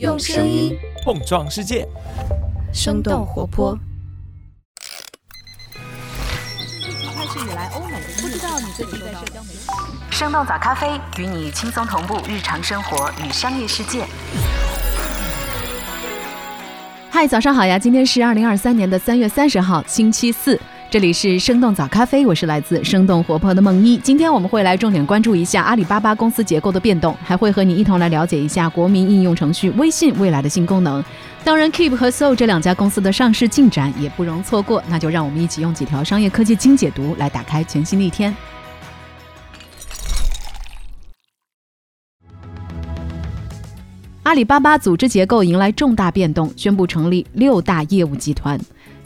用声音碰撞世界，生动活泼。开始以来，欧美的不知道你最近在社交媒体。生动早咖啡与你轻松同步日常生活与商业世界。嗨，早上好呀！今天是二零二三年的三月三十号，星期四。这里是生动早咖啡，我是来自生动活泼的梦一。今天我们会来重点关注一下阿里巴巴公司结构的变动，还会和你一同来了解一下国民应用程序微信未来的新功能。当然，Keep 和 So 这两家公司的上市进展也不容错过。那就让我们一起用几条商业科技精解读来打开全新的一天。阿里巴巴组织结构迎来重大变动，宣布成立六大业务集团。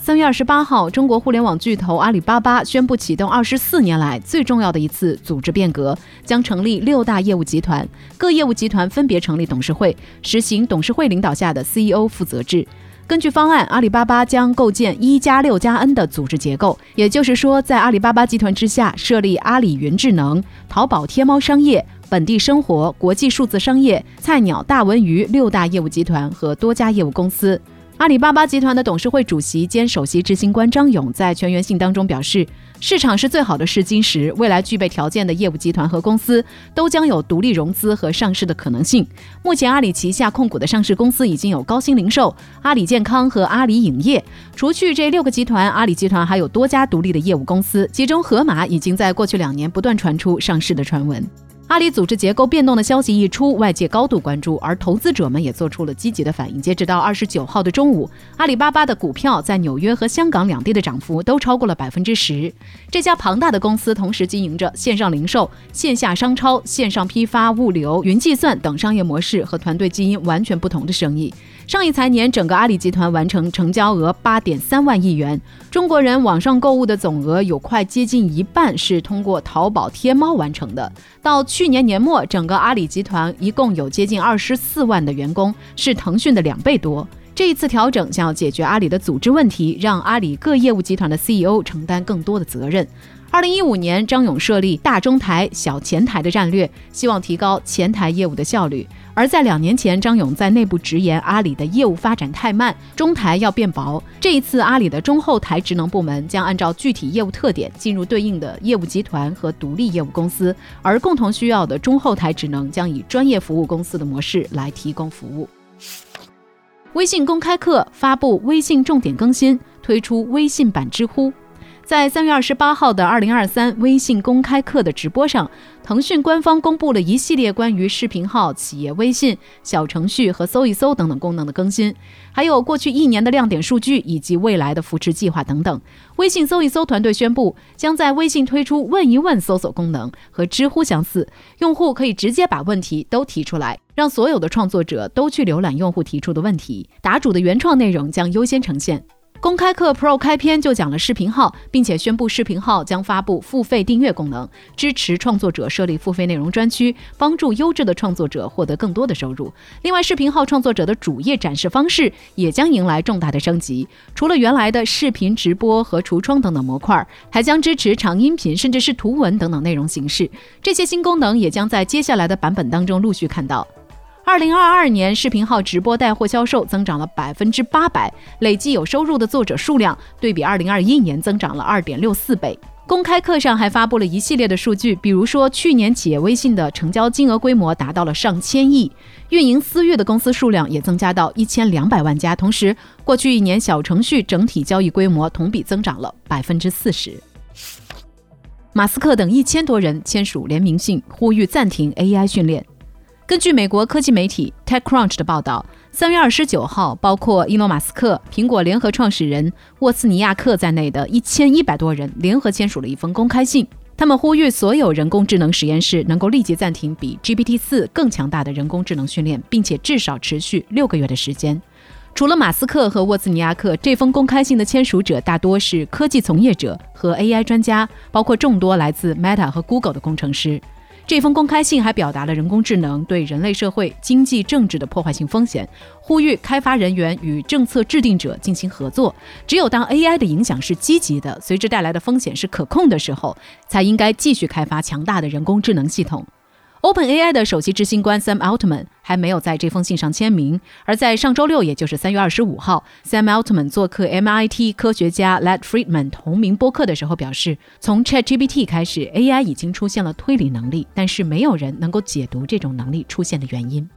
三月二十八号，中国互联网巨头阿里巴巴宣布启动二十四年来最重要的一次组织变革，将成立六大业务集团，各业务集团分别成立董事会，实行董事会领导下的 CEO 负责制。根据方案，阿里巴巴将构建一加六加 N 的组织结构，也就是说，在阿里巴巴集团之下设立阿里云智能、淘宝天猫商业、本地生活、国际数字商业、菜鸟大文娱六大业务集团和多家业务公司。阿里巴巴集团的董事会主席兼首席执行官张勇在全员信当中表示：“市场是最好的试金石，未来具备条件的业务集团和公司都将有独立融资和上市的可能性。目前，阿里旗下控股的上市公司已经有高鑫零售、阿里健康和阿里影业。除去这六个集团，阿里集团还有多家独立的业务公司，其中盒马已经在过去两年不断传出上市的传闻。”阿里组织结构变动的消息一出，外界高度关注，而投资者们也做出了积极的反应。截止到二十九号的中午，阿里巴巴的股票在纽约和香港两地的涨幅都超过了百分之十。这家庞大的公司同时经营着线上零售、线下商超、线上批发、物流、云计算等商业模式和团队基因完全不同的生意。上一财年，整个阿里集团完成成交额八点三万亿元。中国人网上购物的总额有快接近一半是通过淘宝天猫完成的。到去年年末，整个阿里集团一共有接近二十四万的员工，是腾讯的两倍多。这一次调整将要解决阿里的组织问题，让阿里各业务集团的 CEO 承担更多的责任。二零一五年，张勇设立大中台、小前台的战略，希望提高前台业务的效率。而在两年前，张勇在内部直言阿里的业务发展太慢，中台要变薄。这一次，阿里的中后台职能部门将按照具体业务特点进入对应的业务集团和独立业务公司，而共同需要的中后台职能将以专业服务公司的模式来提供服务。微信公开课发布微信重点更新，推出微信版知乎。在三月二十八号的二零二三微信公开课的直播上，腾讯官方公布了一系列关于视频号、企业微信、小程序和搜一搜等等功能的更新，还有过去一年的亮点数据以及未来的扶持计划等等。微信搜一搜团队宣布，将在微信推出“问一问”搜索功能，和知乎相似，用户可以直接把问题都提出来，让所有的创作者都去浏览用户提出的问题，答主的原创内容将优先呈现。公开课 Pro 开篇就讲了视频号，并且宣布视频号将发布付费订阅功能，支持创作者设立付费内容专区，帮助优质的创作者获得更多的收入。另外，视频号创作者的主页展示方式也将迎来重大的升级，除了原来的视频直播和橱窗等等模块，还将支持长音频甚至是图文等等内容形式。这些新功能也将在接下来的版本当中陆续看到。二零二二年，视频号直播带货销售增长了百分之八百，累计有收入的作者数量对比二零二一年增长了二点六四倍。公开课上还发布了一系列的数据，比如说去年企业微信的成交金额规模达到了上千亿，运营私域的公司数量也增加到一千两百万家。同时，过去一年小程序整体交易规模同比增长了百分之四十。马斯克等一千多人签署联名信，呼吁暂停 AI 训练。根据美国科技媒体 TechCrunch 的报道，三月二十九号，包括伊隆·马斯克、苹果联合创始人沃斯尼亚克在内的一千一百多人联合签署了一封公开信，他们呼吁所有人工智能实验室能够立即暂停比 GPT 四更强大的人工智能训练，并且至少持续六个月的时间。除了马斯克和沃兹尼亚克，这封公开信的签署者大多是科技从业者和 AI 专家，包括众多来自 Meta 和 Google 的工程师。这封公开信还表达了人工智能对人类社会、经济、政治的破坏性风险，呼吁开发人员与政策制定者进行合作。只有当 AI 的影响是积极的，随之带来的风险是可控的时候，才应该继续开发强大的人工智能系统。OpenAI 的首席执行官 Sam Altman 还没有在这封信上签名，而在上周六，也就是三月二十五号，Sam Altman 做客 MIT 科学家 Lead Friedman 同名播客的时候表示，从 ChatGPT 开始，AI 已经出现了推理能力，但是没有人能够解读这种能力出现的原因。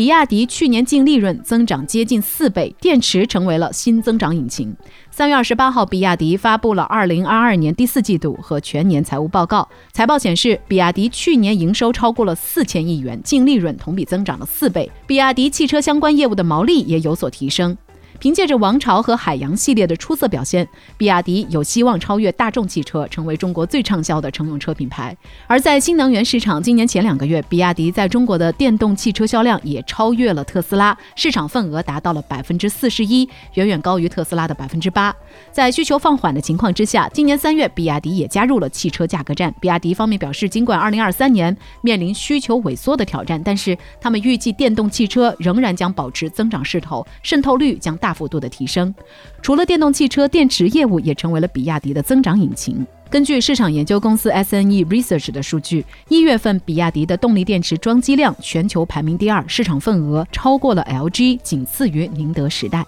比亚迪去年净利润增长接近四倍，电池成为了新增长引擎。三月二十八号，比亚迪发布了二零二二年第四季度和全年财务报告。财报显示，比亚迪去年营收超过了四千亿元，净利润同比增长了四倍。比亚迪汽车相关业务的毛利也有所提升。凭借着王朝和海洋系列的出色表现，比亚迪有希望超越大众汽车，成为中国最畅销的乘用车品牌。而在新能源市场，今年前两个月，比亚迪在中国的电动汽车销量也超越了特斯拉，市场份额达到了百分之四十一，远远高于特斯拉的百分之八。在需求放缓的情况之下，今年三月，比亚迪也加入了汽车价格战。比亚迪方面表示，尽管二零二三年面临需求萎缩的挑战，但是他们预计电动汽车仍然将保持增长势头，渗透率将大。大幅度的提升，除了电动汽车，电池业务也成为了比亚迪的增长引擎。根据市场研究公司 SNE Research 的数据，一月份比亚迪的动力电池装机量全球排名第二，市场份额超过了 LG，仅次于宁德时代。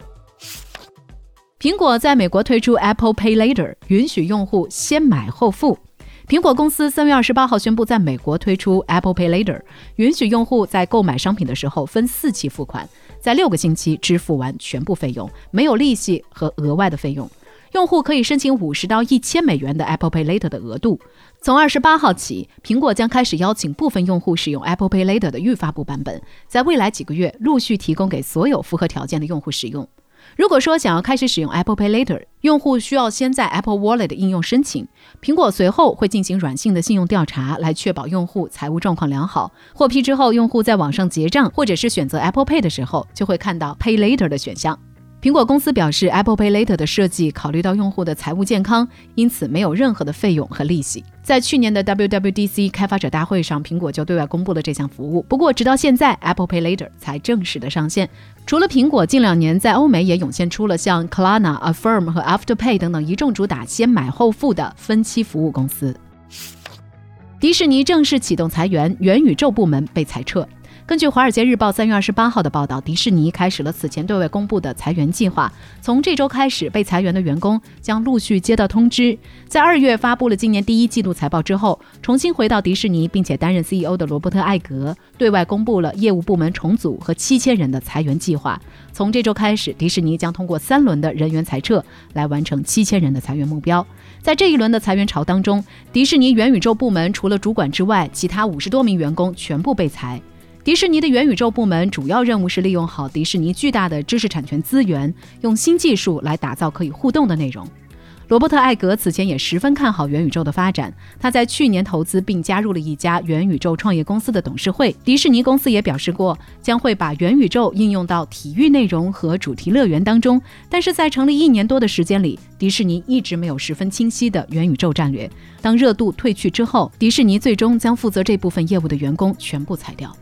苹果在美国推出 Apple Pay Later，允许用户先买后付。苹果公司三月二十八号宣布，在美国推出 Apple Pay Later，允许用户在购买商品的时候分四期付款。在六个星期支付完全部费用，没有利息和额外的费用。用户可以申请五十到一千美元的 Apple Pay Later 的额度。从二十八号起，苹果将开始邀请部分用户使用 Apple Pay Later 的预发布版本，在未来几个月陆续提供给所有符合条件的用户使用。如果说想要开始使用 Apple Pay Later，用户需要先在 Apple Wallet 应用申请，苹果随后会进行软性的信用调查，来确保用户财务状况良好。获批之后，用户在网上结账或者是选择 Apple Pay 的时候，就会看到 Pay Later 的选项。苹果公司表示，Apple Pay Later 的设计考虑到用户的财务健康，因此没有任何的费用和利息。在去年的 WWDC 开发者大会上，苹果就对外公布了这项服务。不过，直到现在，Apple Pay Later 才正式的上线。除了苹果，近两年在欧美也涌现出了像 Klarna、Affirm 和 Afterpay 等等一众主打先买后付的分期服务公司。迪士尼正式启动裁员，元宇宙部门被裁撤。根据《华尔街日报》三月二十八号的报道，迪士尼开始了此前对外公布的裁员计划。从这周开始，被裁员的员工将陆续接到通知。在二月发布了今年第一季度财报之后，重新回到迪士尼并且担任 CEO 的罗伯特·艾格对外公布了业务部门重组和七千人的裁员计划。从这周开始，迪士尼将通过三轮的人员裁撤来完成七千人的裁员目标。在这一轮的裁员潮当中，迪士尼元宇宙部门除了主管之外，其他五十多名员工全部被裁。迪士尼的元宇宙部门主要任务是利用好迪士尼巨大的知识产权资源，用新技术来打造可以互动的内容。罗伯特·艾格此前也十分看好元宇宙的发展，他在去年投资并加入了一家元宇宙创业公司的董事会。迪士尼公司也表示过，将会把元宇宙应用到体育内容和主题乐园当中。但是在成立一年多的时间里，迪士尼一直没有十分清晰的元宇宙战略。当热度退去之后，迪士尼最终将负责这部分业务的员工全部裁掉。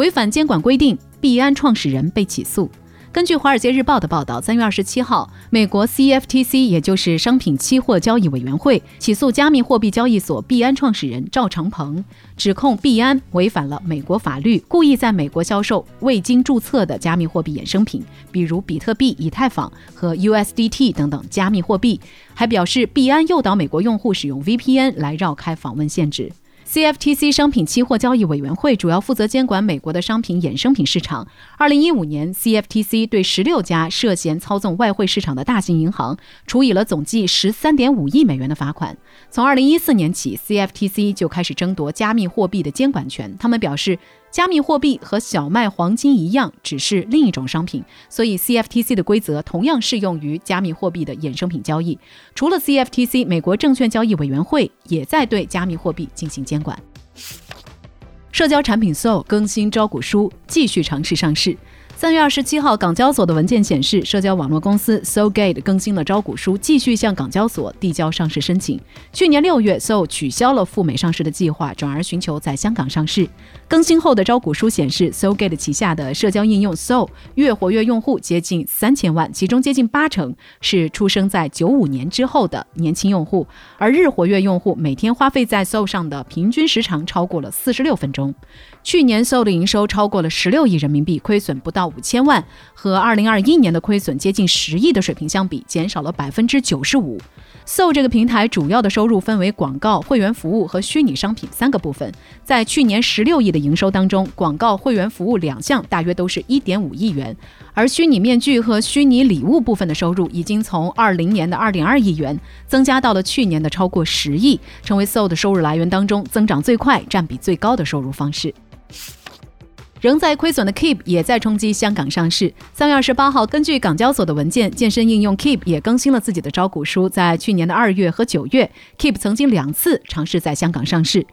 违反监管规定，币安创始人被起诉。根据《华尔街日报》的报道，三月二十七号，美国 CFTC，也就是商品期货交易委员会，起诉加密货币交易所币安创始人赵长鹏，指控币安违反了美国法律，故意在美国销售未经注册的加密货币衍生品，比如比特币、以太坊和 USDT 等等加密货币，还表示币安诱导美国用户使用 VPN 来绕开访问限制。CFTC 商品期货交易委员会主要负责监管美国的商品衍生品市场。二零一五年，CFTC 对十六家涉嫌操纵外汇市场的大型银行处以了总计十三点五亿美元的罚款。从二零一四年起，CFTC 就开始争夺加密货币的监管权。他们表示。加密货币和小麦、黄金一样，只是另一种商品，所以 CFTC 的规则同样适用于加密货币的衍生品交易。除了 CFTC，美国证券交易委员会也在对加密货币进行监管。社交产品 Soul 更新招股书，继续尝试上市。三月二十七号，港交所的文件显示，社交网络公司 SoGate 更新了招股书，继续向港交所递交上市申请。去年六月，So 取消了赴美上市的计划，转而寻求在香港上市。更新后的招股书显示，SoGate 旗下的社交应用 So 月活跃用户接近三千万，其中接近八成是出生在九五年之后的年轻用户，而日活跃用户每天花费在 So 上的平均时长超过了四十六分钟。去年 So 的营收超过了十六亿人民币，亏损不到五千万，和二零二一年的亏损接近十亿的水平相比，减少了百分之九十五。So 这个平台主要的收入分为广告、会员服务和虚拟商品三个部分。在去年十六亿的营收当中，广告、会员服务两项大约都是一点五亿元，而虚拟面具和虚拟礼物部分的收入已经从二零年的二点二亿元增加到了去年的超过十亿，成为 So 的收入来源当中增长最快、占比最高的收入方式。仍在亏损的 Keep 也在冲击香港上市。三月二十八号，根据港交所的文件，健身应用 Keep 也更新了自己的招股书。在去年的二月和九月，Keep 曾经两次尝试在香港上市。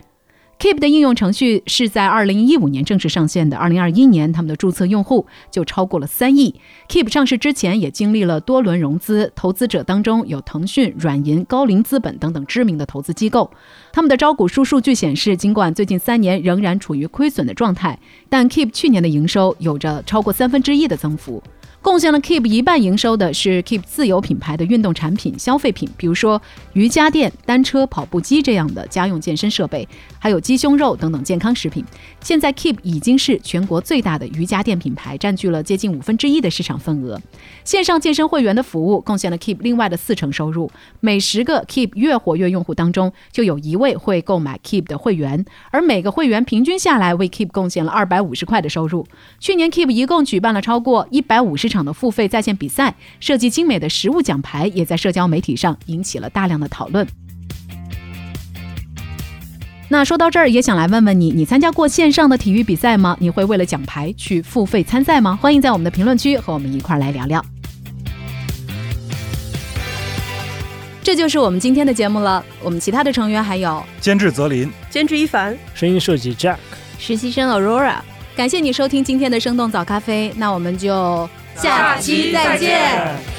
Keep 的应用程序是在二零一五年正式上线的，二零二一年他们的注册用户就超过了三亿。Keep 上市之前也经历了多轮融资，投资者当中有腾讯、软银、高瓴资本等等知名的投资机构。他们的招股书数据显示，尽管最近三年仍然处于亏损的状态，但 Keep 去年的营收有着超过三分之一的增幅。贡献了 Keep 一半营收的是 Keep 自有品牌的运动产品、消费品，比如说瑜伽垫、单车、跑步机这样的家用健身设备，还有鸡胸肉等等健康食品。现在 Keep 已经是全国最大的瑜伽垫品牌，占据了接近五分之一的市场份额。线上健身会员的服务贡献了 Keep 另外的四成收入，每十个 Keep 越活跃用户当中就有一位会购买 Keep 的会员，而每个会员平均下来为 Keep 贡献了二百五十块的收入。去年 Keep 一共举办了超过一百五十场。场的付费在线比赛，设计精美的实物奖牌，也在社交媒体上引起了大量的讨论。那说到这儿，也想来问问你，你参加过线上的体育比赛吗？你会为了奖牌去付费参赛吗？欢迎在我们的评论区和我们一块儿来聊聊。这就是我们今天的节目了。我们其他的成员还有监制泽林、监制一凡、声音设计 Jack、实习生 Aurora。感谢你收听今天的生动早咖啡，那我们就下期再见。